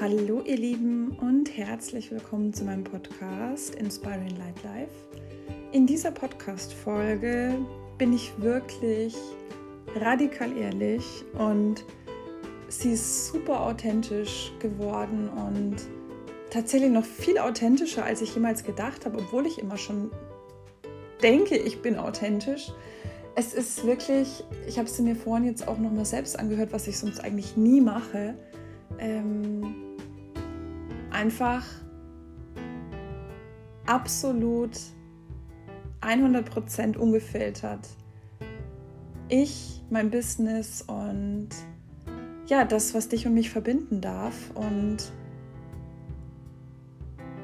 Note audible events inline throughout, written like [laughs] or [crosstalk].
Hallo ihr Lieben und herzlich willkommen zu meinem Podcast Inspiring Light Life. In dieser Podcast-Folge bin ich wirklich radikal ehrlich und sie ist super authentisch geworden und tatsächlich noch viel authentischer, als ich jemals gedacht habe, obwohl ich immer schon denke, ich bin authentisch. Es ist wirklich, ich habe sie mir vorhin jetzt auch noch mal selbst angehört, was ich sonst eigentlich nie mache. Ähm, einfach absolut 100% ungefiltert. Ich, mein Business und ja, das, was dich und mich verbinden darf. Und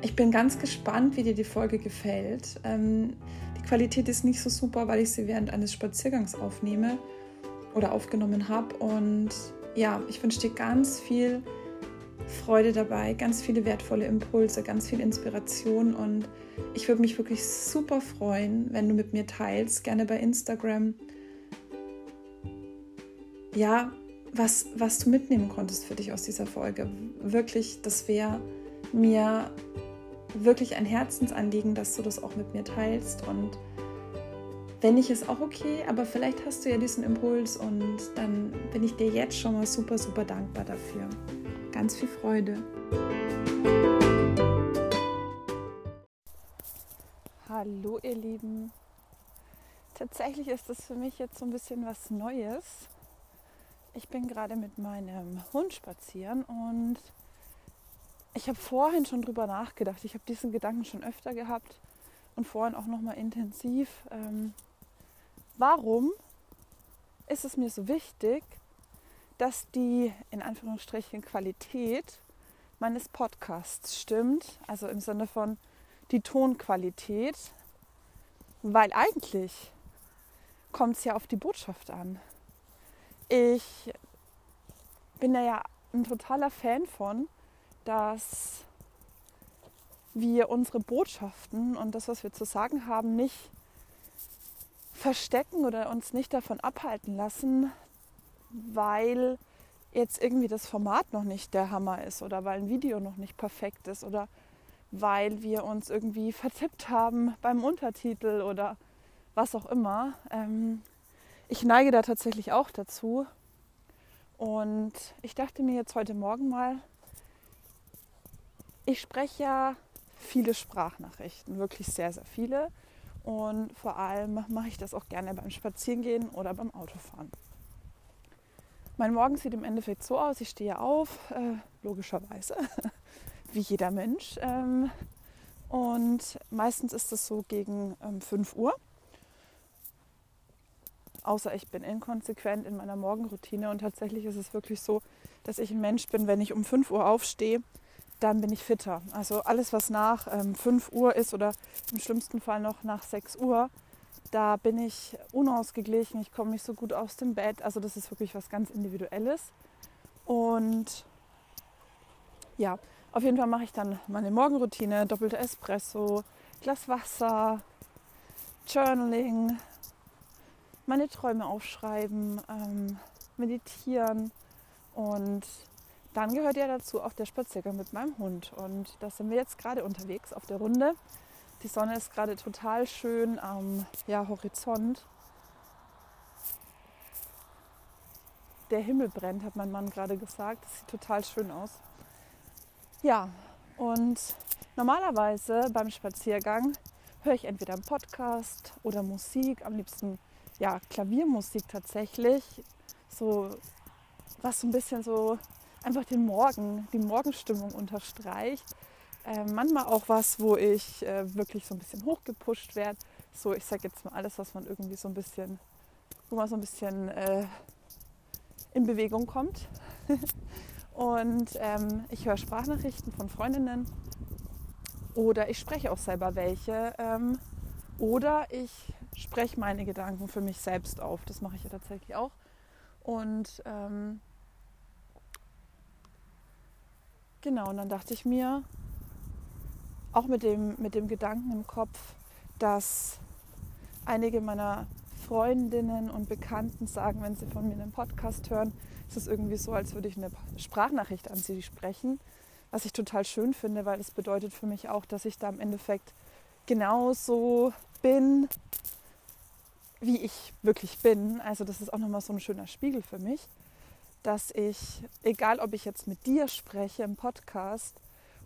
ich bin ganz gespannt, wie dir die Folge gefällt. Ähm, die Qualität ist nicht so super, weil ich sie während eines Spaziergangs aufnehme oder aufgenommen habe. Und ja, ich wünsche dir ganz viel Freude dabei, ganz viele wertvolle Impulse, ganz viel Inspiration und ich würde mich wirklich super freuen, wenn du mit mir teilst, gerne bei Instagram. Ja, was, was du mitnehmen konntest für dich aus dieser Folge. Wirklich, das wäre mir wirklich ein Herzensanliegen, dass du das auch mit mir teilst und wenn nicht, ist auch okay, aber vielleicht hast du ja diesen Impuls und dann bin ich dir jetzt schon mal super, super dankbar dafür. Ganz viel Freude. Hallo ihr Lieben. Tatsächlich ist das für mich jetzt so ein bisschen was Neues. Ich bin gerade mit meinem Hund spazieren und ich habe vorhin schon drüber nachgedacht. Ich habe diesen Gedanken schon öfter gehabt und vorhin auch noch mal intensiv. Ähm, warum ist es mir so wichtig, dass die in Anführungsstrichen Qualität meines Podcasts stimmt, also im Sinne von die Tonqualität, weil eigentlich kommt es ja auf die Botschaft an. Ich bin da ja ein totaler Fan von, dass wir unsere Botschaften und das, was wir zu sagen haben, nicht verstecken oder uns nicht davon abhalten lassen, weil jetzt irgendwie das Format noch nicht der Hammer ist oder weil ein Video noch nicht perfekt ist oder weil wir uns irgendwie vertippt haben beim Untertitel oder was auch immer. Ähm, ich neige da tatsächlich auch dazu. Und ich dachte mir jetzt heute Morgen mal, ich spreche ja viele Sprachnachrichten, wirklich sehr, sehr viele. Und vor allem mache ich das auch gerne beim Spazierengehen oder beim Autofahren. Mein Morgen sieht im Endeffekt so aus, ich stehe auf, äh, logischerweise, [laughs] wie jeder Mensch. Ähm, und meistens ist es so gegen ähm, 5 Uhr. Außer ich bin inkonsequent in meiner Morgenroutine und tatsächlich ist es wirklich so, dass ich ein Mensch bin, wenn ich um 5 Uhr aufstehe, dann bin ich fitter. Also alles, was nach ähm, 5 Uhr ist oder im schlimmsten Fall noch nach 6 Uhr, da bin ich unausgeglichen, ich komme nicht so gut aus dem Bett. Also das ist wirklich was ganz Individuelles. Und ja, auf jeden Fall mache ich dann meine Morgenroutine, doppelte Espresso, Glas Wasser, Journaling, meine Träume aufschreiben, ähm, meditieren und dann gehört ja dazu auch der Spaziergang mit meinem Hund. Und da sind wir jetzt gerade unterwegs auf der Runde. Die Sonne ist gerade total schön am ja, Horizont. Der Himmel brennt, hat mein Mann gerade gesagt. Das sieht total schön aus. Ja, und normalerweise beim Spaziergang höre ich entweder einen Podcast oder Musik, am liebsten ja Klaviermusik tatsächlich, so was so ein bisschen so einfach den Morgen, die Morgenstimmung unterstreicht. Äh, manchmal auch was, wo ich äh, wirklich so ein bisschen hochgepusht werde. So, ich sage jetzt mal alles, was man irgendwie so ein bisschen, wo man so ein bisschen äh, in Bewegung kommt. [laughs] Und ähm, ich höre Sprachnachrichten von Freundinnen oder ich spreche auch selber welche. Ähm, oder ich spreche meine Gedanken für mich selbst auf. Das mache ich ja tatsächlich auch. Und ähm, Genau, und dann dachte ich mir, auch mit dem, mit dem Gedanken im Kopf, dass einige meiner Freundinnen und Bekannten sagen, wenn sie von mir einen Podcast hören, ist es irgendwie so, als würde ich eine Sprachnachricht an sie sprechen. was ich total schön finde, weil es bedeutet für mich auch, dass ich da im Endeffekt genauso bin, wie ich wirklich bin. Also das ist auch nochmal so ein schöner Spiegel für mich, dass ich, egal ob ich jetzt mit dir spreche im Podcast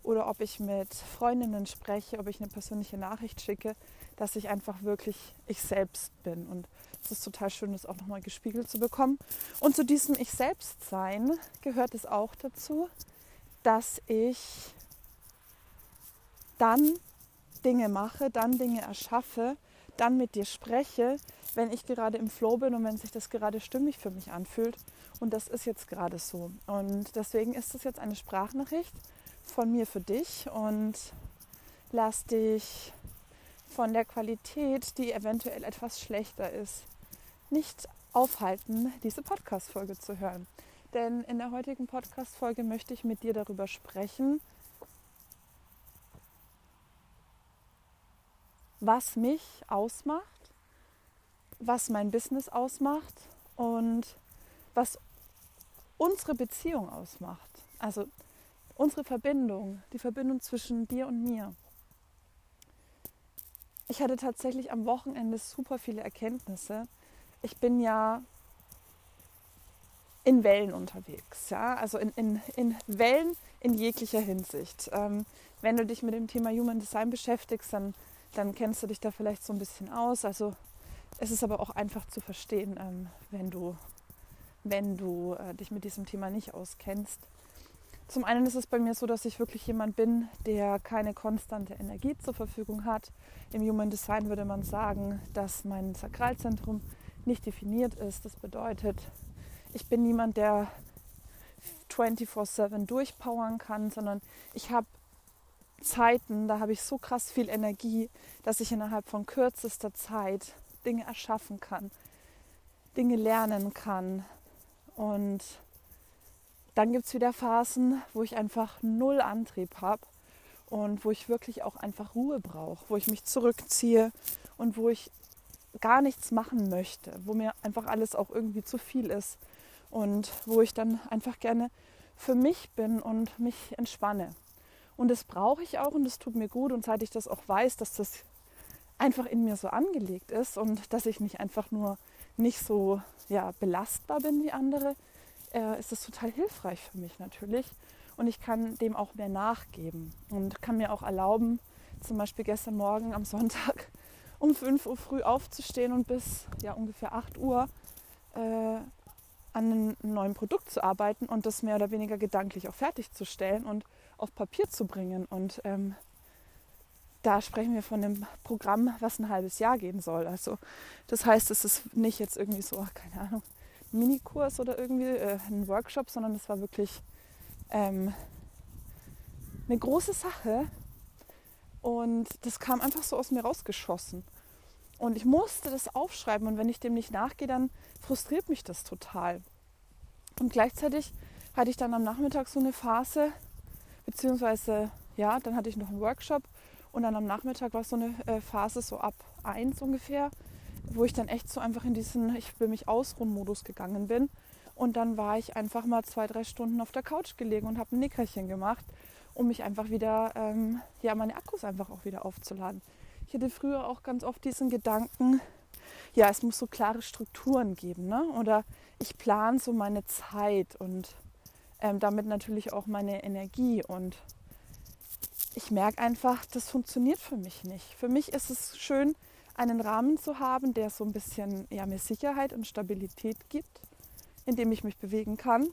oder ob ich mit Freundinnen spreche, ob ich eine persönliche Nachricht schicke, dass ich einfach wirklich ich selbst bin. Und es ist total schön, das auch nochmal gespiegelt zu bekommen. Und zu diesem Ich selbst sein gehört es auch dazu, dass ich dann Dinge mache, dann Dinge erschaffe, dann mit dir spreche, wenn ich gerade im Flow bin und wenn sich das gerade stimmig für mich anfühlt. Und das ist jetzt gerade so. Und deswegen ist es jetzt eine Sprachnachricht von mir für dich und lass dich von der Qualität, die eventuell etwas schlechter ist, nicht aufhalten, diese Podcast-Folge zu hören. Denn in der heutigen Podcast-Folge möchte ich mit dir darüber sprechen, was mich ausmacht, was mein Business ausmacht und was unsere Beziehung ausmacht. Also unsere Verbindung, die Verbindung zwischen dir und mir. Ich hatte tatsächlich am Wochenende super viele Erkenntnisse. Ich bin ja in Wellen unterwegs, ja, also in, in, in Wellen in jeglicher Hinsicht. Ähm, wenn du dich mit dem Thema Human Design beschäftigst, dann, dann kennst du dich da vielleicht so ein bisschen aus. Also es ist aber auch einfach zu verstehen, ähm, wenn du, wenn du äh, dich mit diesem Thema nicht auskennst. Zum einen ist es bei mir so, dass ich wirklich jemand bin, der keine konstante Energie zur Verfügung hat. Im Human Design würde man sagen, dass mein Sakralzentrum nicht definiert ist. Das bedeutet, ich bin niemand, der 24/7 durchpowern kann, sondern ich habe Zeiten, da habe ich so krass viel Energie, dass ich innerhalb von kürzester Zeit Dinge erschaffen kann, Dinge lernen kann. Und dann gibt es wieder Phasen, wo ich einfach null Antrieb habe und wo ich wirklich auch einfach Ruhe brauche, wo ich mich zurückziehe und wo ich gar nichts machen möchte, wo mir einfach alles auch irgendwie zu viel ist und wo ich dann einfach gerne für mich bin und mich entspanne. Und das brauche ich auch und das tut mir gut. Und seit ich das auch weiß, dass das einfach in mir so angelegt ist und dass ich nicht einfach nur nicht so ja, belastbar bin wie andere, äh, ist es total hilfreich für mich natürlich. Und ich kann dem auch mehr nachgeben und kann mir auch erlauben, zum Beispiel gestern Morgen am Sonntag [laughs] um 5 Uhr früh aufzustehen und bis ja, ungefähr 8 Uhr äh, an einem neuen Produkt zu arbeiten und das mehr oder weniger gedanklich auch fertigzustellen und auf Papier zu bringen. Und ähm, da sprechen wir von einem Programm, was ein halbes Jahr gehen soll. Also das heißt, es ist nicht jetzt irgendwie so, keine Ahnung, Minikurs oder irgendwie äh, ein Workshop, sondern es war wirklich ähm, eine große Sache. Und das kam einfach so aus mir rausgeschossen. Und ich musste das aufschreiben und wenn ich dem nicht nachgehe, dann frustriert mich das total. Und gleichzeitig hatte ich dann am Nachmittag so eine Phase, beziehungsweise ja, dann hatte ich noch einen Workshop und dann am Nachmittag war so eine äh, Phase so ab eins ungefähr, wo ich dann echt so einfach in diesen Ich will mich ausruhen Modus gegangen bin. Und dann war ich einfach mal zwei, drei Stunden auf der Couch gelegen und habe ein Nickerchen gemacht, um mich einfach wieder, ähm, ja, meine Akkus einfach auch wieder aufzuladen. Ich hatte früher auch ganz oft diesen Gedanken, ja, es muss so klare Strukturen geben, ne? Oder ich plane so meine Zeit und ähm, damit natürlich auch meine Energie und ich merke einfach, das funktioniert für mich nicht. Für mich ist es schön, einen Rahmen zu haben, der so ein bisschen ja, mir Sicherheit und Stabilität gibt, in dem ich mich bewegen kann,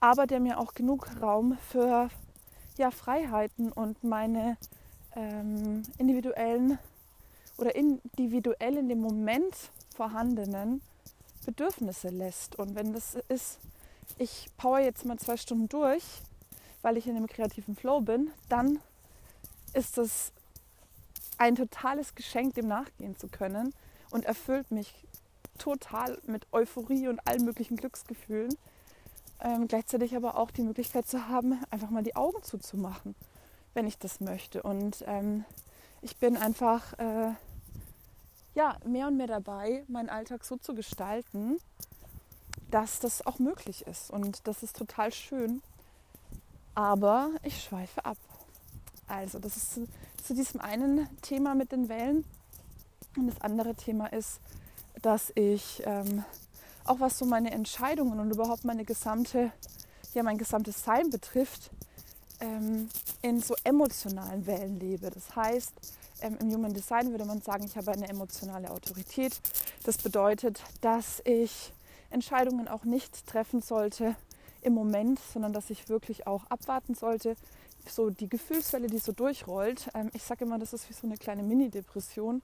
aber der mir auch genug Raum für ja, Freiheiten und meine ähm, individuellen oder individuell in dem Moment vorhandenen Bedürfnisse lässt. Und wenn das ist, ich power jetzt mal zwei Stunden durch, weil ich in einem kreativen Flow bin, dann ist es ein totales Geschenk, dem nachgehen zu können und erfüllt mich total mit Euphorie und allen möglichen Glücksgefühlen. Ähm, gleichzeitig aber auch die Möglichkeit zu haben, einfach mal die Augen zuzumachen, wenn ich das möchte. Und ähm, ich bin einfach äh, ja, mehr und mehr dabei, meinen Alltag so zu gestalten, dass das auch möglich ist. Und das ist total schön. Aber ich schweife ab. Also, das ist zu, diesem einen Thema mit den Wellen. Und das andere Thema ist, dass ich ähm, auch was so meine Entscheidungen und überhaupt meine gesamte, ja, mein gesamtes Sein betrifft, ähm, in so emotionalen Wellen lebe. Das heißt, ähm, im Human Design würde man sagen, ich habe eine emotionale Autorität. Das bedeutet, dass ich Entscheidungen auch nicht treffen sollte im Moment, sondern dass ich wirklich auch abwarten sollte. So die Gefühlswelle, die so durchrollt. Ähm, ich sage immer, das ist wie so eine kleine Mini-Depression.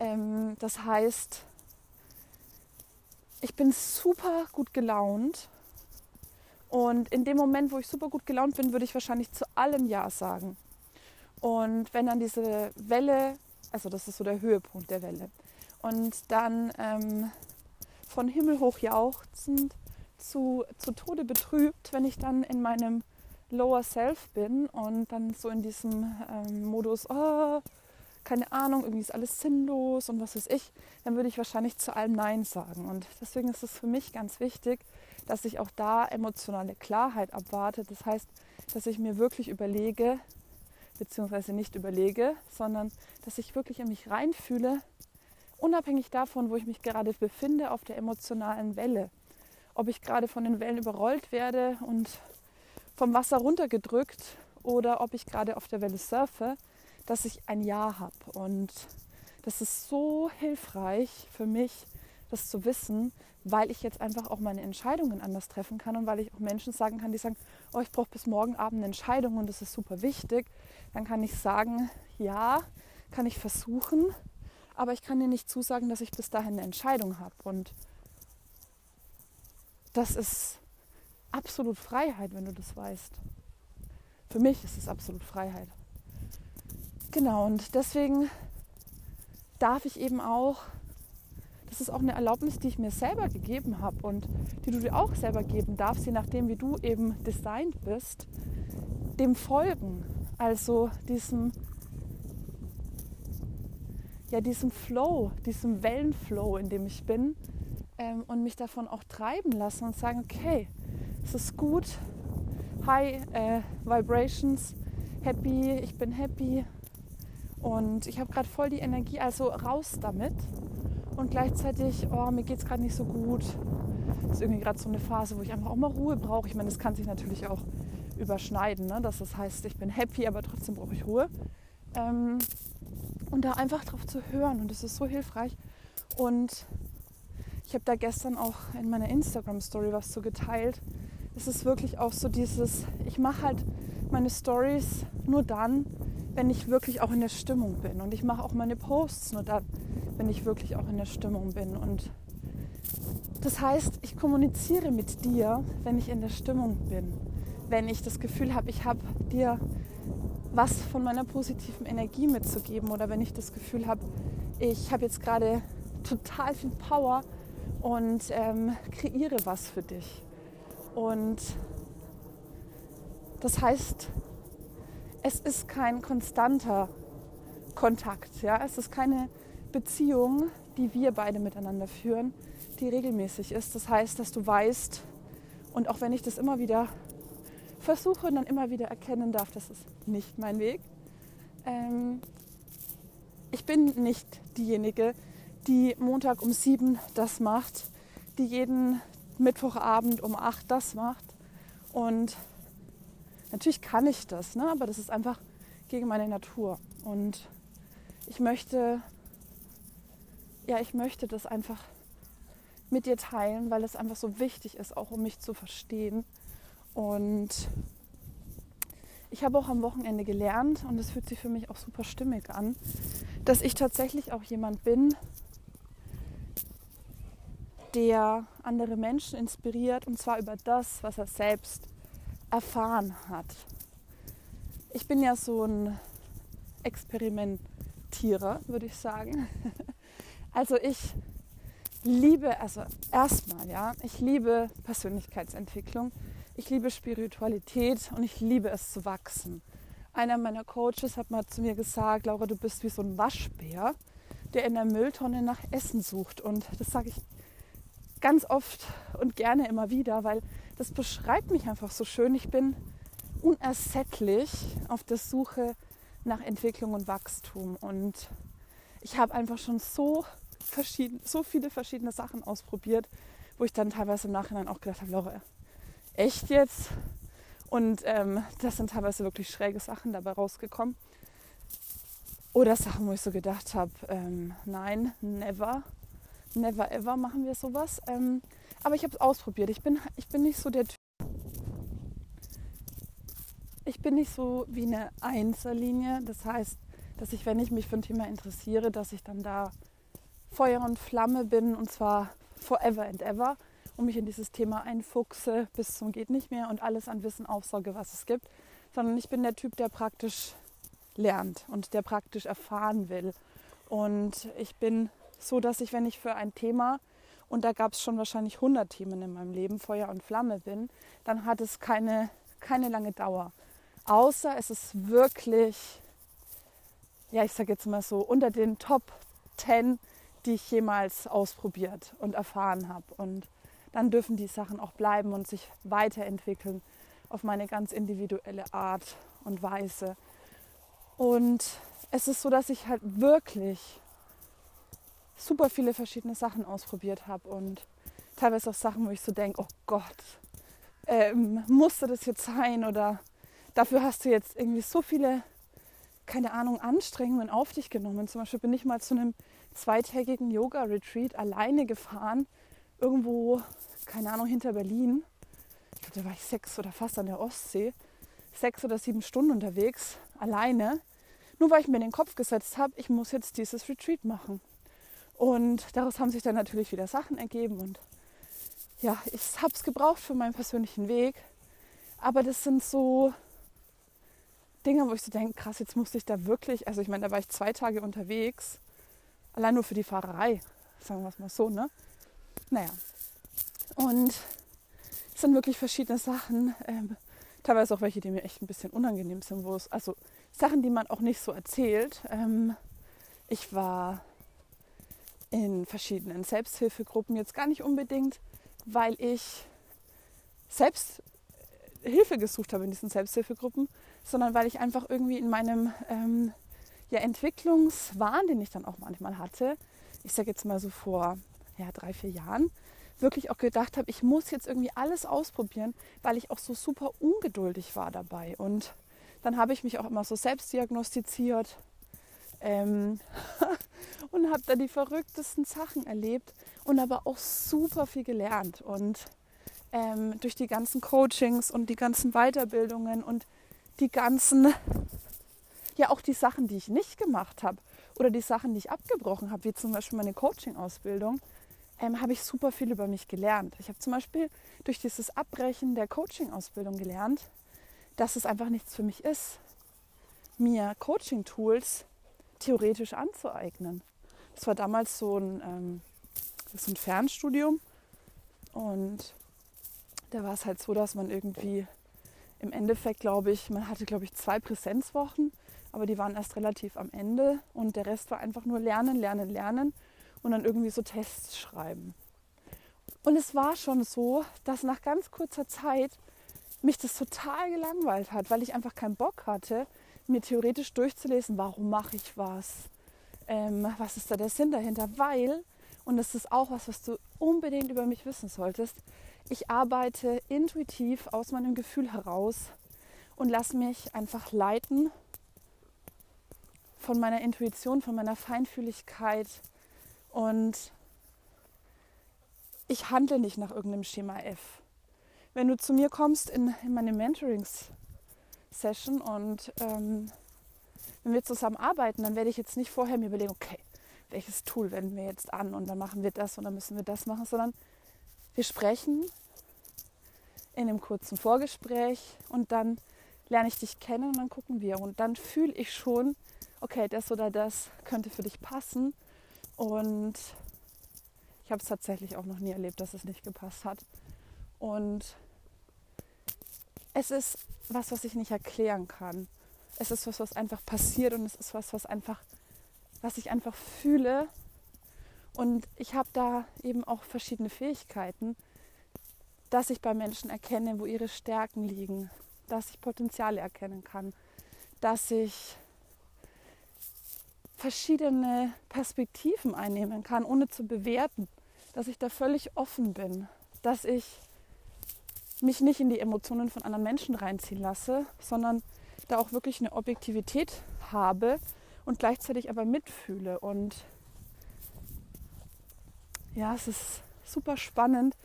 Ähm, das heißt, ich bin super gut gelaunt. Und in dem Moment, wo ich super gut gelaunt bin, würde ich wahrscheinlich zu allem Ja sagen. Und wenn dann diese Welle, also das ist so der Höhepunkt der Welle, und dann ähm, von Himmel hoch jauchzend zu, zu Tode betrübt, wenn ich dann in meinem Lower Self bin und dann so in diesem ähm, Modus, oh, keine Ahnung, irgendwie ist alles sinnlos und was weiß ich, dann würde ich wahrscheinlich zu allem Nein sagen. Und deswegen ist es für mich ganz wichtig, dass ich auch da emotionale Klarheit abwarte. Das heißt, dass ich mir wirklich überlege, beziehungsweise nicht überlege, sondern dass ich wirklich in mich reinfühle, unabhängig davon, wo ich mich gerade befinde auf der emotionalen Welle. Ob ich gerade von den Wellen überrollt werde und vom Wasser runtergedrückt oder ob ich gerade auf der Welle surfe, dass ich ein Ja habe. Und das ist so hilfreich für mich, das zu wissen, weil ich jetzt einfach auch meine Entscheidungen anders treffen kann und weil ich auch Menschen sagen kann, die sagen, oh, ich brauche bis morgen Abend eine Entscheidung und das ist super wichtig, dann kann ich sagen, ja, kann ich versuchen, aber ich kann dir nicht zusagen, dass ich bis dahin eine Entscheidung habe. Und das ist absolut Freiheit, wenn du das weißt. Für mich ist es absolut Freiheit. Genau, und deswegen darf ich eben auch, das ist auch eine Erlaubnis, die ich mir selber gegeben habe und die du dir auch selber geben darfst, je nachdem, wie du eben designt bist, dem folgen. Also diesem, ja, diesem Flow, diesem Wellenflow, in dem ich bin ähm, und mich davon auch treiben lassen und sagen, okay, es ist gut, High äh, Vibrations, happy, ich bin happy, und ich habe gerade voll die Energie, also raus damit. Und gleichzeitig, oh, mir geht es gerade nicht so gut. Das ist irgendwie gerade so eine Phase, wo ich einfach auch mal Ruhe brauche. Ich meine, das kann sich natürlich auch überschneiden, ne? dass das heißt, ich bin happy, aber trotzdem brauche ich Ruhe. Ähm, und da einfach drauf zu hören und das ist so hilfreich. Und ich habe da gestern auch in meiner Instagram-Story was so geteilt. Es ist wirklich auch so dieses, ich mache halt meine Stories nur dann, wenn ich wirklich auch in der Stimmung bin. Und ich mache auch meine Posts nur dann, wenn ich wirklich auch in der Stimmung bin. Und das heißt, ich kommuniziere mit dir, wenn ich in der Stimmung bin. Wenn ich das Gefühl habe, ich habe dir was von meiner positiven Energie mitzugeben oder wenn ich das Gefühl habe, ich habe jetzt gerade total viel Power und ähm, kreiere was für dich. Und das heißt, es ist kein konstanter Kontakt. Ja? Es ist keine Beziehung, die wir beide miteinander führen, die regelmäßig ist. Das heißt, dass du weißt, und auch wenn ich das immer wieder versuche und dann immer wieder erkennen darf, das ist nicht mein Weg. Ähm, ich bin nicht diejenige, die Montag um sieben das macht, die jeden Mittwochabend um acht das macht und Natürlich kann ich das, ne? aber das ist einfach gegen meine Natur. Und ich möchte, ja, ich möchte das einfach mit dir teilen, weil es einfach so wichtig ist, auch um mich zu verstehen. Und ich habe auch am Wochenende gelernt, und es fühlt sich für mich auch super stimmig an, dass ich tatsächlich auch jemand bin, der andere Menschen inspiriert, und zwar über das, was er selbst erfahren hat. Ich bin ja so ein Experimentierer, würde ich sagen. [laughs] Also ich liebe, also erstmal, ja, ich liebe Persönlichkeitsentwicklung, ich liebe Spiritualität und ich liebe es zu wachsen. Einer meiner Coaches hat mal zu mir gesagt, Laura, du bist wie so ein Waschbär, der in der Mülltonne nach Essen sucht. Und das sage ich ganz oft und gerne immer wieder, weil das beschreibt mich einfach so schön. Ich bin unersättlich auf der Suche nach Entwicklung und Wachstum. Und ich habe einfach schon so, verschieden, so viele verschiedene Sachen ausprobiert, wo ich dann teilweise im Nachhinein auch gedacht habe, Laura, echt jetzt? Und ähm, das sind teilweise wirklich schräge Sachen dabei rausgekommen. Oder Sachen, wo ich so gedacht habe, ähm, nein, never, never ever machen wir sowas. Ähm, aber ich habe es ausprobiert. Ich bin, ich bin nicht so der Typ. Ich bin nicht so wie eine Einzellinie. Das heißt, dass ich, wenn ich mich für ein Thema interessiere, dass ich dann da Feuer und Flamme bin und zwar forever and ever und mich in dieses Thema einfuchse bis zum geht nicht mehr und alles an Wissen aufsauge, was es gibt, sondern ich bin der Typ, der praktisch lernt und der praktisch erfahren will. Und ich bin so, dass ich, wenn ich für ein Thema, und da gab es schon wahrscheinlich 100 Themen in meinem Leben, Feuer und Flamme bin, dann hat es keine, keine lange Dauer. Außer es ist wirklich, ja, ich sage jetzt mal so, unter den Top 10, die ich jemals ausprobiert und erfahren habe. Und dann dürfen die Sachen auch bleiben und sich weiterentwickeln auf meine ganz individuelle Art und Weise. Und es ist so, dass ich halt wirklich super viele verschiedene Sachen ausprobiert habe und teilweise auch Sachen, wo ich so denke, oh Gott, ähm, musste das jetzt sein oder dafür hast du jetzt irgendwie so viele, keine Ahnung, Anstrengungen auf dich genommen. Zum Beispiel bin ich mal zu einem zweitägigen Yoga-Retreat alleine gefahren, irgendwo, keine Ahnung, hinter Berlin. Ich glaube, da war ich sechs oder fast an der Ostsee. Sechs oder sieben Stunden unterwegs, alleine. Nur weil ich mir in den Kopf gesetzt habe, ich muss jetzt dieses Retreat machen. Und daraus haben sich dann natürlich wieder Sachen ergeben. Und ja, ich habe es gebraucht für meinen persönlichen Weg. Aber das sind so Dinge, wo ich so denke, krass, jetzt musste ich da wirklich, also ich meine, da war ich zwei Tage unterwegs, allein nur für die Fahrerei, sagen wir es mal so, ne? Naja. Und es sind wirklich verschiedene Sachen, ähm, teilweise auch welche, die mir echt ein bisschen unangenehm sind, wo es, also Sachen, die man auch nicht so erzählt. Ähm, ich war in verschiedenen Selbsthilfegruppen, jetzt gar nicht unbedingt, weil ich selbst äh, Hilfe gesucht habe in diesen Selbsthilfegruppen, sondern weil ich einfach irgendwie in meinem ähm, ja, Entwicklungswahn, den ich dann auch manchmal hatte, ich sage jetzt mal so vor ja, drei, vier Jahren, wirklich auch gedacht habe, ich muss jetzt irgendwie alles ausprobieren, weil ich auch so super ungeduldig war dabei. Und dann habe ich mich auch immer so selbst diagnostiziert ähm, [laughs] und habe da die verrücktesten Sachen erlebt und aber auch super viel gelernt. Und ähm, durch die ganzen Coachings und die ganzen Weiterbildungen und die ganzen, [laughs] ja auch die Sachen, die ich nicht gemacht habe oder die Sachen, die ich abgebrochen habe, wie zum Beispiel meine Coaching-Ausbildung, ähm, habe ich super viel über mich gelernt. Ich habe zum Beispiel durch dieses Abbrechen der Coaching-Ausbildung gelernt, dass es einfach nichts für mich ist, mir Coaching-Tools theoretisch anzueignen. Das war damals so ein, ähm, so ein Fernstudium und da war es halt so, dass man irgendwie im Endeffekt, glaube ich, man hatte, glaube ich, zwei Präsenzwochen, aber die waren erst relativ am Ende und der Rest war einfach nur lernen, lernen, lernen und dann irgendwie so Tests schreiben. Und es war schon so, dass nach ganz kurzer Zeit mich das total gelangweilt hat, weil ich einfach keinen Bock hatte, mir theoretisch durchzulesen, warum mache ich was, ähm, was ist da der Sinn dahinter, weil, und das ist auch was, was du unbedingt über mich wissen solltest, ich arbeite intuitiv aus meinem Gefühl heraus und lasse mich einfach leiten von meiner Intuition, von meiner Feinfühligkeit und ich handle nicht nach irgendeinem Schema F. Wenn du zu mir kommst in, in meine Mentorings-Session und ähm, wenn wir zusammen arbeiten, dann werde ich jetzt nicht vorher mir überlegen, okay, welches Tool wenden wir jetzt an und dann machen wir das und dann müssen wir das machen, sondern wir sprechen in einem kurzen Vorgespräch und dann lerne ich dich kennen und dann gucken wir und dann fühle ich schon, okay, das oder das könnte für dich passen und ich habe es tatsächlich auch noch nie erlebt, dass es nicht gepasst hat. Und es ist was, was ich nicht erklären kann es ist was, was einfach passiert und es ist was, was einfach, was ich einfach fühle. Und ich habe da eben auch verschiedene Fähigkeiten, dass ich bei Menschen erkenne, wo ihre Stärken liegen dass ich Potenziale erkennen kann, dass ich verschiedene Perspektiven einnehmen kann, ohne zu bewerten, dass ich da völlig offen bin, dass ich mich nicht in die Emotionen von anderen Menschen reinziehen lasse, sondern da auch wirklich eine Objektivität habe und gleichzeitig aber mitfühle. Und ja, es ist super spannend,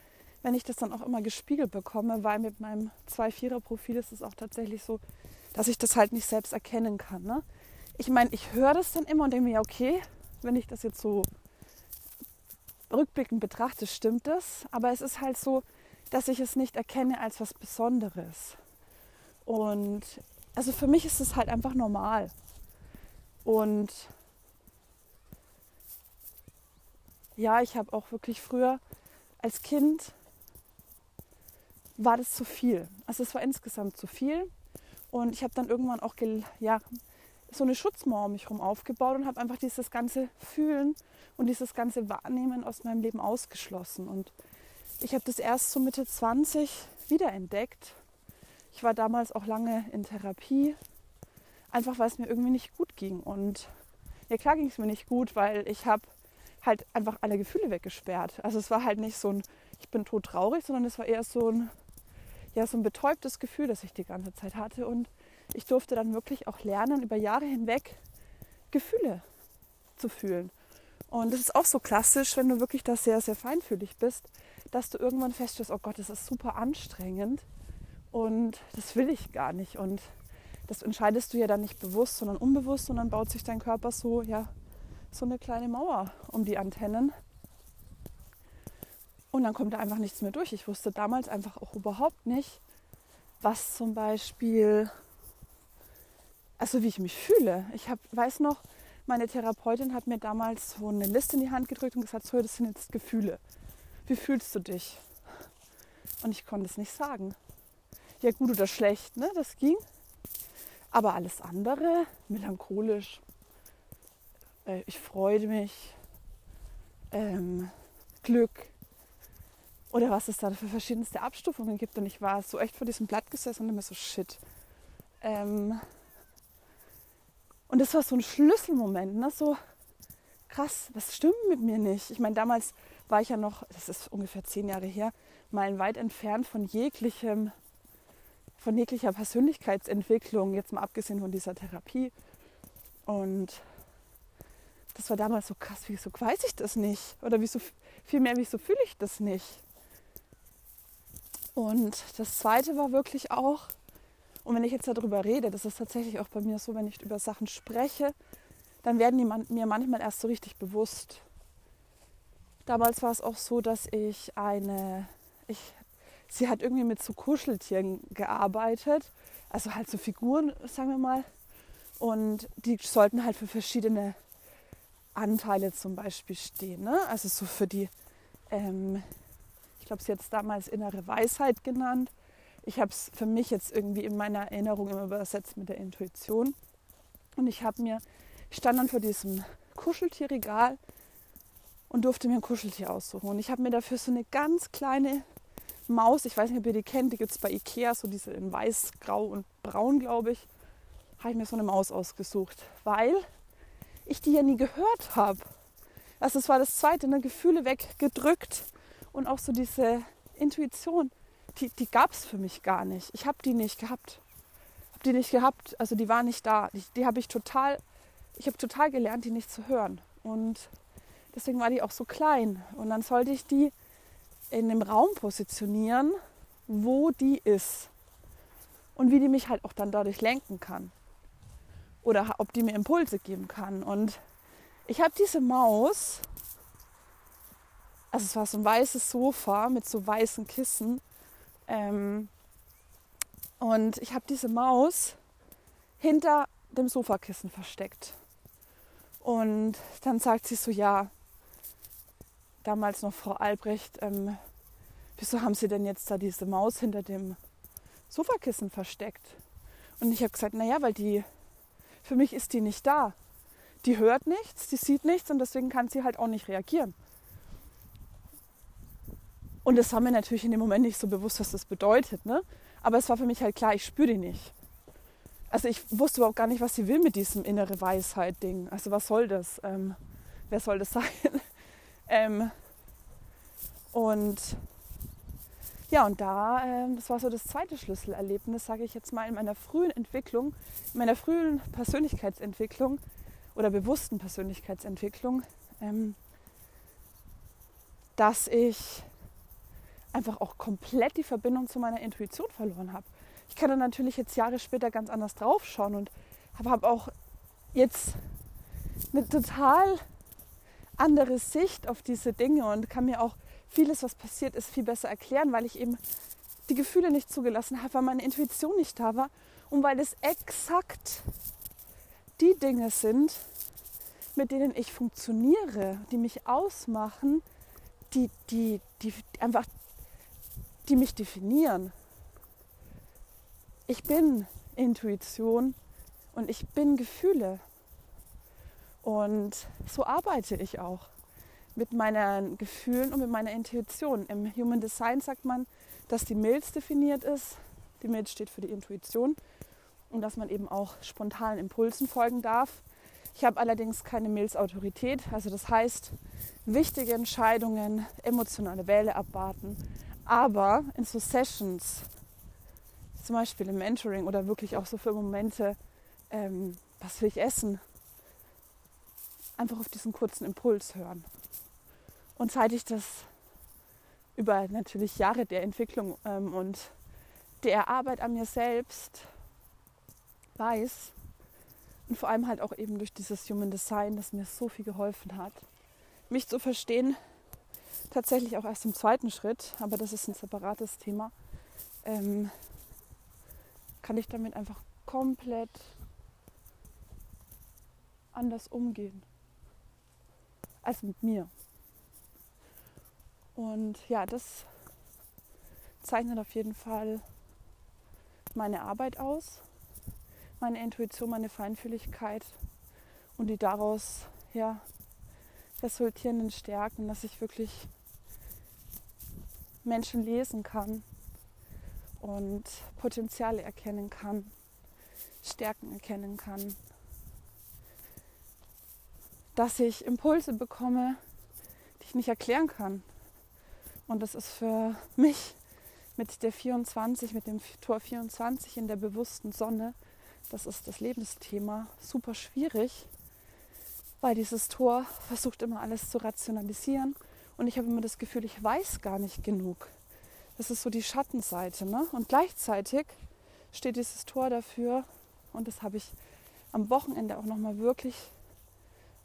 wenn ich das dann auch immer gespiegelt bekomme, weil mit meinem 2-4er-Profil ist es auch tatsächlich so, dass ich das halt nicht selbst erkennen kann. Ne? Ich meine, ich höre das dann immer und denke mir, ja, okay, wenn ich das jetzt so rückblickend betrachte, stimmt das. Aber es ist halt so, dass ich es nicht erkenne als was Besonderes. Und also für mich ist es halt einfach normal. Und ja, ich habe auch wirklich früher als Kind war das zu viel. Also es war insgesamt zu viel. Und ich habe dann irgendwann auch ja, so eine Schutzmauer um mich herum aufgebaut und habe einfach dieses ganze Fühlen und dieses ganze Wahrnehmen aus meinem Leben ausgeschlossen. Und ich habe das erst so Mitte 20 wiederentdeckt. Ich war damals auch lange in Therapie, einfach weil es mir irgendwie nicht gut ging. Und ja, klar ging es mir nicht gut, weil ich habe halt einfach alle Gefühle weggesperrt. Also es war halt nicht so ein, ich bin tot traurig, sondern es war eher so ein, ja, so ein betäubtes Gefühl, das ich die ganze Zeit hatte. Und ich durfte dann wirklich auch lernen, über Jahre hinweg Gefühle zu fühlen. Und das ist auch so klassisch, wenn du wirklich da sehr, sehr feinfühlig bist, dass du irgendwann feststellst, oh Gott, das ist super anstrengend und das will ich gar nicht. Und das entscheidest du ja dann nicht bewusst, sondern unbewusst und dann baut sich dein Körper so, ja, so eine kleine Mauer um die Antennen. Und dann kommt da einfach nichts mehr durch. Ich wusste damals einfach auch überhaupt nicht, was zum Beispiel, also wie ich mich fühle. Ich hab, weiß noch, meine Therapeutin hat mir damals so eine Liste in die Hand gedrückt und gesagt, so, das sind jetzt Gefühle. Wie fühlst du dich? Und ich konnte es nicht sagen. Ja gut oder schlecht, ne? Das ging. Aber alles andere, melancholisch, äh, ich freue mich, ähm, Glück oder was es da für verschiedenste Abstufungen gibt. Und ich war so echt vor diesem Blatt gesessen und immer so shit. Ähm, und das war so ein Schlüsselmoment, ne? so krass, was stimmt mit mir nicht? Ich meine, damals war ich ja noch, das ist ungefähr zehn Jahre her, meilenweit entfernt von jeglichem, von jeglicher Persönlichkeitsentwicklung, jetzt mal abgesehen von dieser Therapie. Und das war damals so krass, wieso weiß ich das nicht? Oder wieso, vielmehr, wieso fühle ich das nicht? Und das zweite war wirklich auch, und wenn ich jetzt darüber rede, das ist tatsächlich auch bei mir so, wenn ich über Sachen spreche, dann werden die mir manchmal erst so richtig bewusst. Damals war es auch so, dass ich eine, ich, sie hat irgendwie mit so Kuscheltieren gearbeitet, also halt so Figuren, sagen wir mal. Und die sollten halt für verschiedene Anteile zum Beispiel stehen. Ne? Also so für die, ähm, ich glaube, sie hat es damals innere Weisheit genannt. Ich habe es für mich jetzt irgendwie in meiner Erinnerung immer übersetzt mit der Intuition. Und ich habe mir, ich stand dann vor diesem Kuscheltierregal und durfte mir ein Kuscheltier aussuchen. Und ich habe mir dafür so eine ganz kleine Maus, ich weiß nicht, ob ihr die kennt, die gibt es bei Ikea, so diese in weiß, grau und braun, glaube ich, habe ich mir so eine Maus ausgesucht, weil ich die ja nie gehört habe. Also das war das Zweite, ne? Gefühle weggedrückt und auch so diese Intuition, die, die gab es für mich gar nicht. Ich habe die nicht gehabt. Habe die nicht gehabt, also die war nicht da. Die, die habe ich total, ich habe total gelernt, die nicht zu hören. Und deswegen war die auch so klein. Und dann sollte ich die in einem Raum positionieren, wo die ist. Und wie die mich halt auch dann dadurch lenken kann oder ob die mir Impulse geben kann. Und ich habe diese Maus, also es war so ein weißes Sofa mit so weißen Kissen. Ähm, und ich habe diese Maus hinter dem Sofakissen versteckt. Und dann sagt sie so, ja, damals noch Frau Albrecht, ähm, wieso haben Sie denn jetzt da diese Maus hinter dem Sofakissen versteckt? Und ich habe gesagt, naja, weil die für mich ist die nicht da. Die hört nichts, die sieht nichts und deswegen kann sie halt auch nicht reagieren. Und das haben wir natürlich in dem Moment nicht so bewusst, was das bedeutet. Ne? Aber es war für mich halt klar, ich spüre die nicht. Also ich wusste überhaupt gar nicht, was sie will mit diesem innere Weisheit-Ding. Also was soll das? Ähm, wer soll das [laughs] sein? Ähm, und ja, und da, ähm, das war so das zweite Schlüsselerlebnis, sage ich jetzt mal, in meiner frühen Entwicklung, in meiner frühen Persönlichkeitsentwicklung oder bewussten Persönlichkeitsentwicklung, ähm, dass ich einfach auch komplett die Verbindung zu meiner Intuition verloren habe. Ich kann dann natürlich jetzt Jahre später ganz anders draufschauen und habe hab auch jetzt eine total andere Sicht auf diese Dinge und kann mir auch vieles, was passiert ist, viel besser erklären, weil ich eben die Gefühle nicht zugelassen habe, weil meine Intuition nicht da war und weil es exakt die Dinge sind, mit denen ich funktioniere, die mich ausmachen, die, die, die einfach, die mich definieren. Ich bin Intuition und ich bin Gefühle. Und so arbeite ich auch mit meinen Gefühlen und mit meiner Intuition. Im Human Design sagt man, dass die Milz definiert ist. Die Milz steht für die Intuition und dass man eben auch spontanen Impulsen folgen darf. Ich habe allerdings keine Milz-Autorität. Also das heißt, wichtige Entscheidungen, emotionale Wähle abwarten. Aber in so Sessions, zum Beispiel im Mentoring oder wirklich auch so für Momente, ähm, was will ich essen, einfach auf diesen kurzen Impuls hören. Und seit ich das über natürlich Jahre der Entwicklung ähm, und der Arbeit an mir selbst weiß, und vor allem halt auch eben durch dieses Human Design, das mir so viel geholfen hat, mich zu verstehen, tatsächlich auch erst im zweiten Schritt, aber das ist ein separates Thema, ähm, kann ich damit einfach komplett anders umgehen als mit mir. Und ja, das zeichnet auf jeden Fall meine Arbeit aus, meine Intuition, meine Feinfühligkeit und die daraus ja, resultierenden Stärken, dass ich wirklich Menschen lesen kann und Potenziale erkennen kann, Stärken erkennen kann, dass ich Impulse bekomme, die ich nicht erklären kann. Und das ist für mich mit der 24, mit dem Tor 24 in der bewussten Sonne, das ist das Lebensthema, super schwierig, weil dieses Tor versucht immer alles zu rationalisieren und ich habe immer das Gefühl, ich weiß gar nicht genug. Das ist so die Schattenseite. Ne? Und gleichzeitig steht dieses Tor dafür, und das habe ich am Wochenende auch nochmal wirklich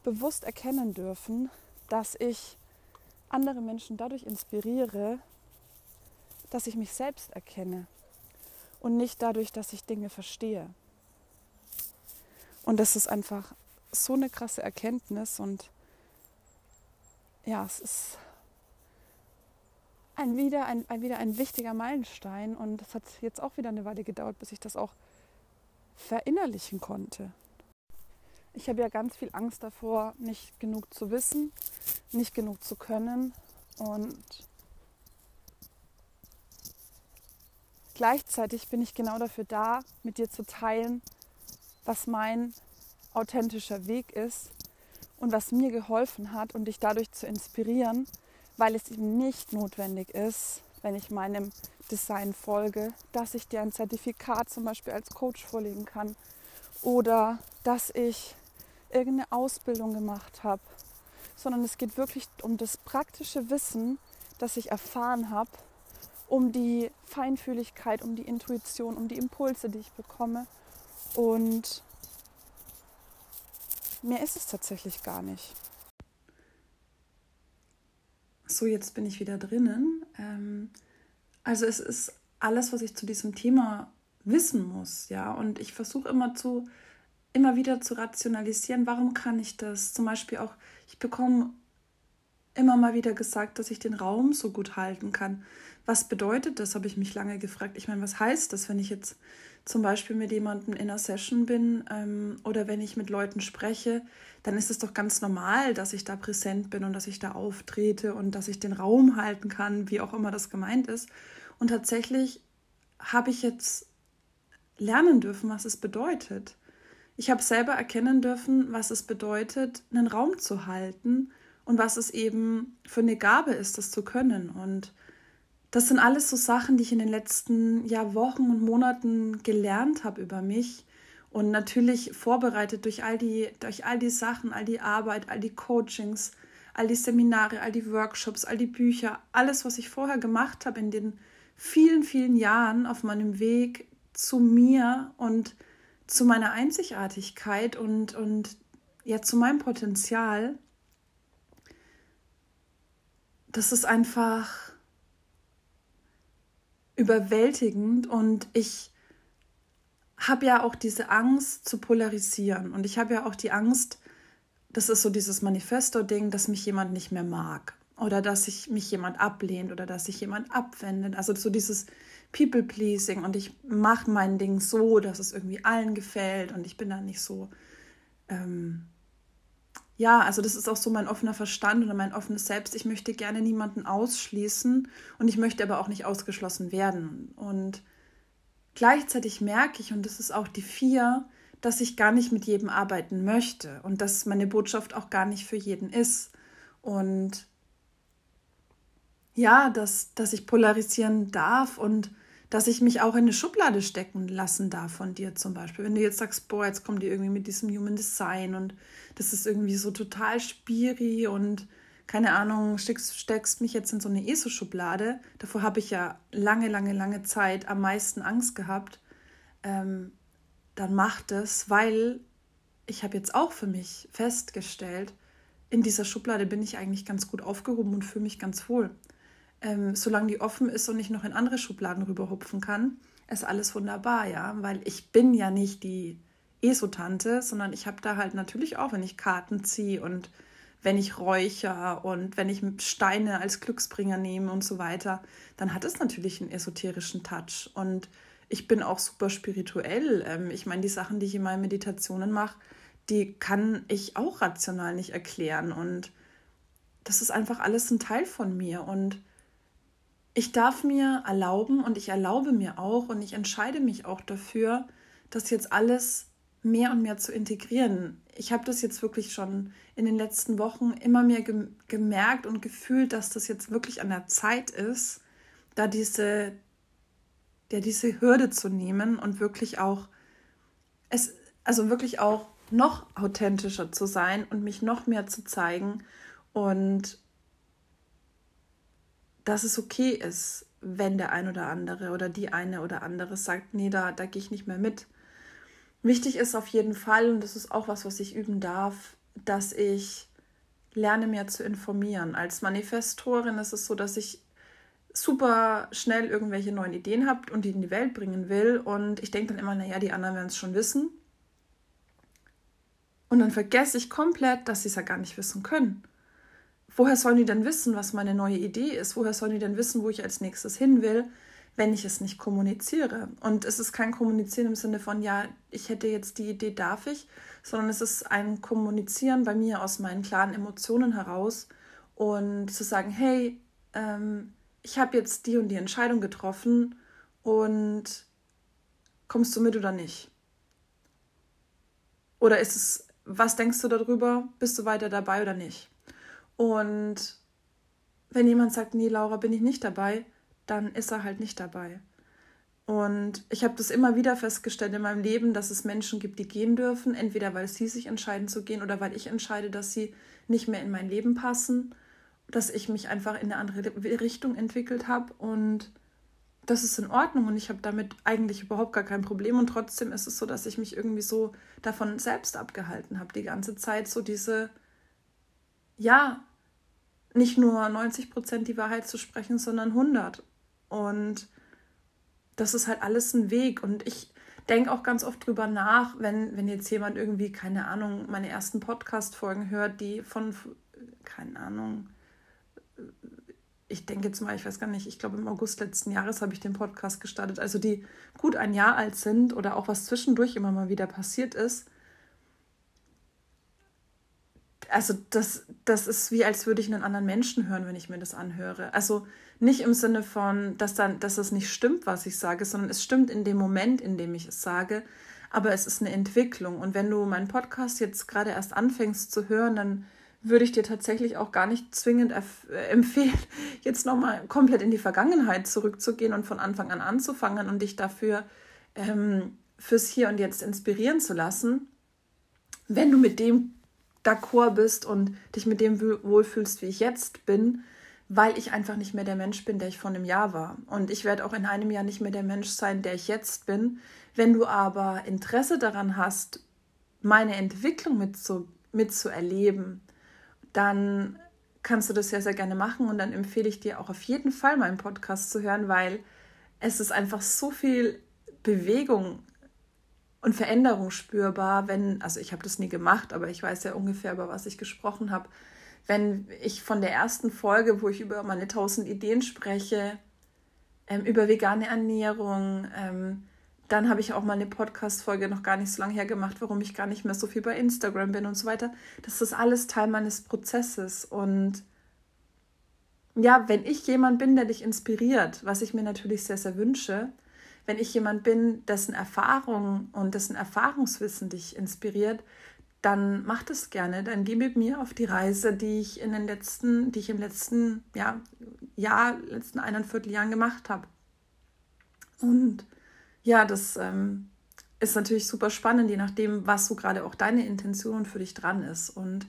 bewusst erkennen dürfen, dass ich andere Menschen dadurch inspiriere, dass ich mich selbst erkenne und nicht dadurch, dass ich Dinge verstehe. Und das ist einfach so eine krasse Erkenntnis und ja, es ist ein wieder ein, ein, wieder ein wichtiger Meilenstein und es hat jetzt auch wieder eine Weile gedauert, bis ich das auch verinnerlichen konnte. Ich habe ja ganz viel Angst davor, nicht genug zu wissen, nicht genug zu können und gleichzeitig bin ich genau dafür da, mit dir zu teilen, was mein authentischer Weg ist und was mir geholfen hat und dich dadurch zu inspirieren, weil es eben nicht notwendig ist, wenn ich meinem Design folge, dass ich dir ein Zertifikat zum Beispiel als Coach vorlegen kann oder dass ich irgendeine Ausbildung gemacht habe, sondern es geht wirklich um das praktische Wissen, das ich erfahren habe, um die Feinfühligkeit, um die Intuition, um die Impulse, die ich bekomme und Mehr ist es tatsächlich gar nicht. So, jetzt bin ich wieder drinnen. Ähm, also es ist alles, was ich zu diesem Thema wissen muss, ja. Und ich versuche immer zu, immer wieder zu rationalisieren, warum kann ich das? Zum Beispiel auch, ich bekomme immer mal wieder gesagt, dass ich den Raum so gut halten kann. Was bedeutet das, habe ich mich lange gefragt. Ich meine, was heißt das, wenn ich jetzt zum Beispiel mit jemandem in einer Session bin ähm, oder wenn ich mit Leuten spreche, dann ist es doch ganz normal, dass ich da präsent bin und dass ich da auftrete und dass ich den Raum halten kann, wie auch immer das gemeint ist. Und tatsächlich habe ich jetzt lernen dürfen, was es bedeutet. Ich habe selber erkennen dürfen, was es bedeutet, einen Raum zu halten und was es eben für eine Gabe ist, das zu können. Und das sind alles so Sachen, die ich in den letzten ja, Wochen und Monaten gelernt habe über mich und natürlich vorbereitet durch all die durch all die Sachen, all die Arbeit, all die Coachings, all die Seminare, all die Workshops, all die Bücher, alles was ich vorher gemacht habe in den vielen vielen Jahren auf meinem Weg zu mir und zu meiner Einzigartigkeit und und ja zu meinem Potenzial das ist einfach überwältigend und ich habe ja auch diese Angst zu polarisieren und ich habe ja auch die Angst, das ist so dieses Manifesto-Ding, dass mich jemand nicht mehr mag oder dass sich mich jemand ablehnt oder dass sich jemand abwendet. Also so dieses People-Pleasing und ich mache mein Ding so, dass es irgendwie allen gefällt und ich bin da nicht so ähm, ja, also das ist auch so mein offener Verstand oder mein offenes Selbst. Ich möchte gerne niemanden ausschließen und ich möchte aber auch nicht ausgeschlossen werden. Und gleichzeitig merke ich, und das ist auch die vier, dass ich gar nicht mit jedem arbeiten möchte und dass meine Botschaft auch gar nicht für jeden ist. Und ja, dass, dass ich polarisieren darf und dass ich mich auch in eine Schublade stecken lassen darf von dir zum Beispiel. Wenn du jetzt sagst, boah, jetzt kommt die irgendwie mit diesem Human Design und das ist irgendwie so total spiri und keine Ahnung, steckst, steckst mich jetzt in so eine ESO-Schublade. Davor habe ich ja lange, lange, lange Zeit am meisten Angst gehabt. Ähm, dann macht es, weil ich habe jetzt auch für mich festgestellt, in dieser Schublade bin ich eigentlich ganz gut aufgehoben und fühle mich ganz wohl ähm, solange die offen ist und ich noch in andere Schubladen rüberhupfen kann, ist alles wunderbar, ja, weil ich bin ja nicht die ESO-Tante, sondern ich habe da halt natürlich auch, wenn ich Karten ziehe und wenn ich räucher und wenn ich Steine als Glücksbringer nehme und so weiter, dann hat es natürlich einen esoterischen Touch. Und ich bin auch super spirituell. Ähm, ich meine, die Sachen, die ich in meinen Meditationen mache, die kann ich auch rational nicht erklären. Und das ist einfach alles ein Teil von mir. Und ich darf mir erlauben und ich erlaube mir auch und ich entscheide mich auch dafür, das jetzt alles mehr und mehr zu integrieren. Ich habe das jetzt wirklich schon in den letzten Wochen immer mehr ge gemerkt und gefühlt, dass das jetzt wirklich an der Zeit ist, da diese, ja, diese Hürde zu nehmen und wirklich auch es, also wirklich auch noch authentischer zu sein und mich noch mehr zu zeigen und dass es okay ist, wenn der ein oder andere oder die eine oder andere sagt, nee, da, da gehe ich nicht mehr mit. Wichtig ist auf jeden Fall, und das ist auch was, was ich üben darf, dass ich lerne, mehr zu informieren. Als Manifestorin ist es so, dass ich super schnell irgendwelche neuen Ideen habe und die in die Welt bringen will. Und ich denke dann immer, naja, die anderen werden es schon wissen. Und dann vergesse ich komplett, dass sie es ja gar nicht wissen können woher sollen die denn wissen, was meine neue Idee ist? Woher sollen die denn wissen, wo ich als nächstes hin will, wenn ich es nicht kommuniziere? Und es ist kein Kommunizieren im Sinne von, ja, ich hätte jetzt die Idee, darf ich, sondern es ist ein Kommunizieren bei mir aus meinen klaren Emotionen heraus und zu sagen, hey, ähm, ich habe jetzt die und die Entscheidung getroffen und kommst du mit oder nicht? Oder ist es, was denkst du darüber? Bist du weiter dabei oder nicht? Und wenn jemand sagt, nee, Laura, bin ich nicht dabei, dann ist er halt nicht dabei. Und ich habe das immer wieder festgestellt in meinem Leben, dass es Menschen gibt, die gehen dürfen, entweder weil sie sich entscheiden zu gehen oder weil ich entscheide, dass sie nicht mehr in mein Leben passen, dass ich mich einfach in eine andere Richtung entwickelt habe und das ist in Ordnung und ich habe damit eigentlich überhaupt gar kein Problem und trotzdem ist es so, dass ich mich irgendwie so davon selbst abgehalten habe, die ganze Zeit so diese ja, nicht nur 90 Prozent die Wahrheit zu sprechen, sondern 100. Und das ist halt alles ein Weg. Und ich denke auch ganz oft drüber nach, wenn, wenn jetzt jemand irgendwie, keine Ahnung, meine ersten Podcast-Folgen hört, die von, keine Ahnung, ich denke jetzt mal, ich weiß gar nicht, ich glaube im August letzten Jahres habe ich den Podcast gestartet, also die gut ein Jahr alt sind oder auch was zwischendurch immer mal wieder passiert ist, also das, das ist wie, als würde ich einen anderen Menschen hören, wenn ich mir das anhöre. Also Nicht im Sinne von, dass, dann, dass es nicht stimmt, was ich sage, sondern es stimmt in dem Moment, in dem ich es sage. Aber es ist eine Entwicklung. Und wenn du meinen Podcast jetzt gerade erst anfängst zu hören, dann würde ich dir tatsächlich auch gar nicht zwingend äh, empfehlen, [laughs] jetzt nochmal komplett in die Vergangenheit zurückzugehen und von Anfang an anzufangen und dich dafür ähm, fürs Hier und Jetzt inspirieren zu lassen. Wenn du mit dem d'accord bist und dich mit dem wohlfühlst, wie ich jetzt bin, weil ich einfach nicht mehr der Mensch bin, der ich vor einem Jahr war. Und ich werde auch in einem Jahr nicht mehr der Mensch sein, der ich jetzt bin. Wenn du aber Interesse daran hast, meine Entwicklung mitzu mitzuerleben, dann kannst du das sehr, sehr gerne machen. Und dann empfehle ich dir auch auf jeden Fall meinen Podcast zu hören, weil es ist einfach so viel Bewegung und Veränderung spürbar, wenn, also ich habe das nie gemacht, aber ich weiß ja ungefähr, über was ich gesprochen habe, wenn ich von der ersten Folge, wo ich über meine tausend Ideen spreche, ähm, über vegane Ernährung, ähm, dann habe ich auch mal eine Podcast-Folge noch gar nicht so lange her gemacht, warum ich gar nicht mehr so viel bei Instagram bin und so weiter. Das ist alles Teil meines Prozesses. Und ja, wenn ich jemand bin, der dich inspiriert, was ich mir natürlich sehr, sehr wünsche, wenn ich jemand bin, dessen Erfahrung und dessen Erfahrungswissen dich inspiriert, dann mach das gerne. Dann geh mit mir auf die Reise, die ich in den letzten, die ich im letzten ja, Jahr, letzten eineinviertel Jahren gemacht habe. Und ja, das ähm, ist natürlich super spannend, je nachdem, was so gerade auch deine Intention für dich dran ist. Und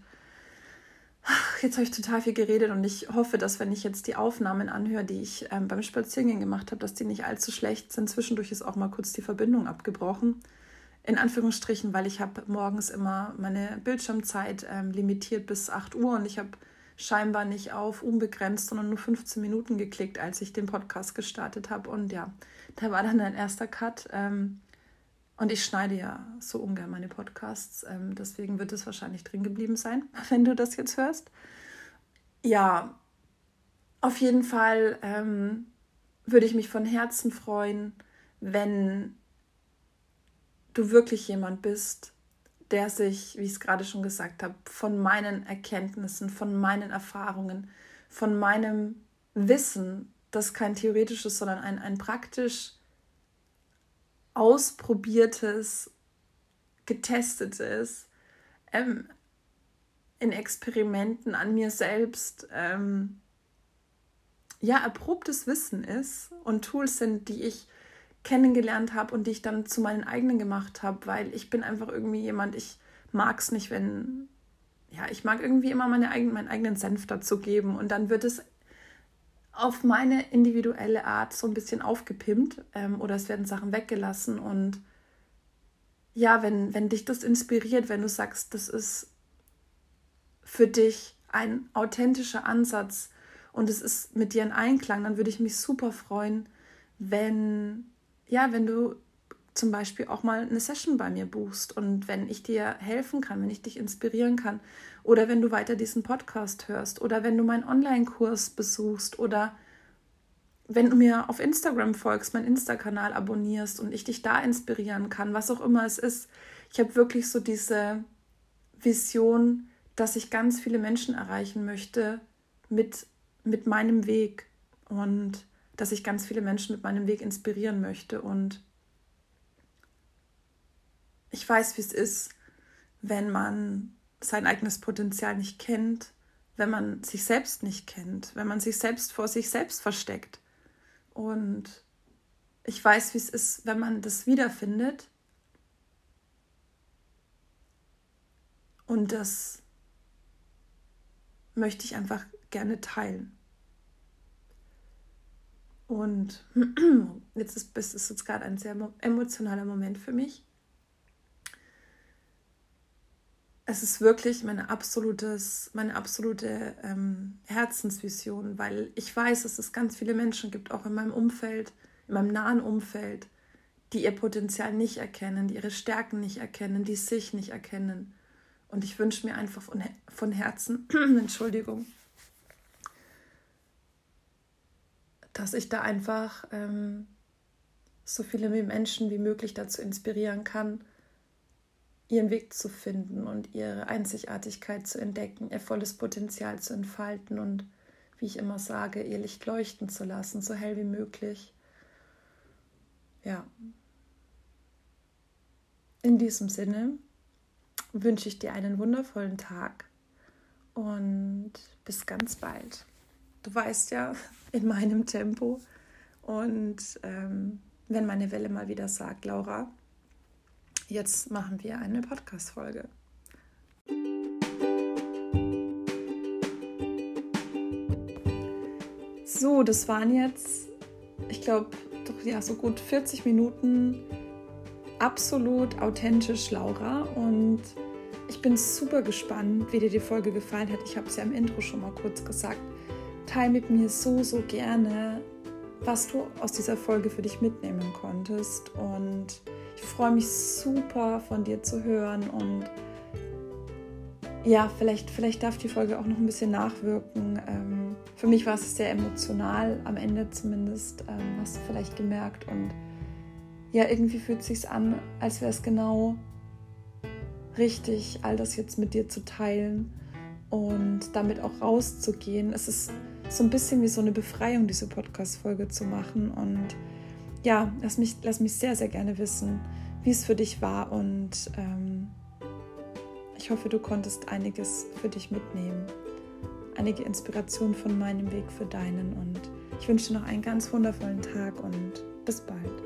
ach, jetzt habe ich total viel geredet und ich hoffe, dass wenn ich jetzt die Aufnahmen anhöre, die ich ähm, beim Spaziergehen gemacht habe, dass die nicht allzu schlecht sind. Zwischendurch ist auch mal kurz die Verbindung abgebrochen. In Anführungsstrichen, weil ich habe morgens immer meine Bildschirmzeit ähm, limitiert bis 8 Uhr und ich habe scheinbar nicht auf unbegrenzt, sondern nur 15 Minuten geklickt, als ich den Podcast gestartet habe. Und ja, da war dann ein erster Cut. Ähm, und ich schneide ja so ungern meine Podcasts. Ähm, deswegen wird es wahrscheinlich drin geblieben sein, [laughs] wenn du das jetzt hörst. Ja, auf jeden Fall ähm, würde ich mich von Herzen freuen, wenn du wirklich jemand bist, der sich, wie ich es gerade schon gesagt habe, von meinen Erkenntnissen, von meinen Erfahrungen, von meinem Wissen, das kein theoretisches, sondern ein, ein praktisch ausprobiertes, getestetes, ähm, in Experimenten an mir selbst, ähm, ja, erprobtes Wissen ist und Tools sind, die ich kennengelernt habe und die ich dann zu meinen eigenen gemacht habe, weil ich bin einfach irgendwie jemand, ich mag es nicht, wenn, ja, ich mag irgendwie immer meine eigenen, meinen eigenen Senf dazu geben und dann wird es auf meine individuelle Art so ein bisschen aufgepimpt ähm, oder es werden Sachen weggelassen und ja, wenn, wenn dich das inspiriert, wenn du sagst, das ist für dich ein authentischer Ansatz und es ist mit dir in Einklang, dann würde ich mich super freuen, wenn ja, wenn du zum Beispiel auch mal eine Session bei mir buchst und wenn ich dir helfen kann, wenn ich dich inspirieren kann oder wenn du weiter diesen Podcast hörst oder wenn du meinen Online-Kurs besuchst oder wenn du mir auf Instagram folgst, meinen Insta-Kanal abonnierst und ich dich da inspirieren kann, was auch immer es ist. Ich habe wirklich so diese Vision, dass ich ganz viele Menschen erreichen möchte mit, mit meinem Weg und dass ich ganz viele Menschen mit meinem Weg inspirieren möchte. Und ich weiß, wie es ist, wenn man sein eigenes Potenzial nicht kennt, wenn man sich selbst nicht kennt, wenn man sich selbst vor sich selbst versteckt. Und ich weiß, wie es ist, wenn man das wiederfindet. Und das möchte ich einfach gerne teilen. Und [clears throat] jetzt ist, ist jetzt gerade ein sehr emotionaler Moment für mich. Es ist wirklich meine, absolutes, meine absolute ähm, Herzensvision, weil ich weiß, dass es ganz viele Menschen gibt, auch in meinem Umfeld, in meinem nahen Umfeld, die ihr Potenzial nicht erkennen, die ihre Stärken nicht erkennen, die sich nicht erkennen. Und ich wünsche mir einfach von, von Herzen, [clears throat] Entschuldigung, dass ich da einfach ähm, so viele Menschen wie möglich dazu inspirieren kann, ihren Weg zu finden und ihre Einzigartigkeit zu entdecken, ihr volles Potenzial zu entfalten und wie ich immer sage, ihr Licht leuchten zu lassen, so hell wie möglich. Ja. In diesem Sinne wünsche ich dir einen wundervollen Tag und bis ganz bald. Du weißt ja, in meinem Tempo. Und ähm, wenn meine Welle mal wieder sagt, Laura, jetzt machen wir eine Podcast-Folge. So, das waren jetzt, ich glaube, doch ja, so gut 40 Minuten absolut authentisch Laura und ich bin super gespannt, wie dir die Folge gefallen hat. Ich habe es ja im Intro schon mal kurz gesagt. Teil mit mir so, so gerne, was du aus dieser Folge für dich mitnehmen konntest. Und ich freue mich super von dir zu hören. Und ja, vielleicht, vielleicht darf die Folge auch noch ein bisschen nachwirken. Ähm, für mich war es sehr emotional, am Ende zumindest, ähm, hast du vielleicht gemerkt. Und ja, irgendwie fühlt es sich an, als wäre es genau richtig, all das jetzt mit dir zu teilen und damit auch rauszugehen. Es ist so ein bisschen wie so eine Befreiung, diese Podcast-Folge zu machen. Und ja, lass mich, lass mich sehr, sehr gerne wissen, wie es für dich war. Und ähm, ich hoffe, du konntest einiges für dich mitnehmen. Einige Inspiration von meinem Weg für deinen. Und ich wünsche dir noch einen ganz wundervollen Tag und bis bald.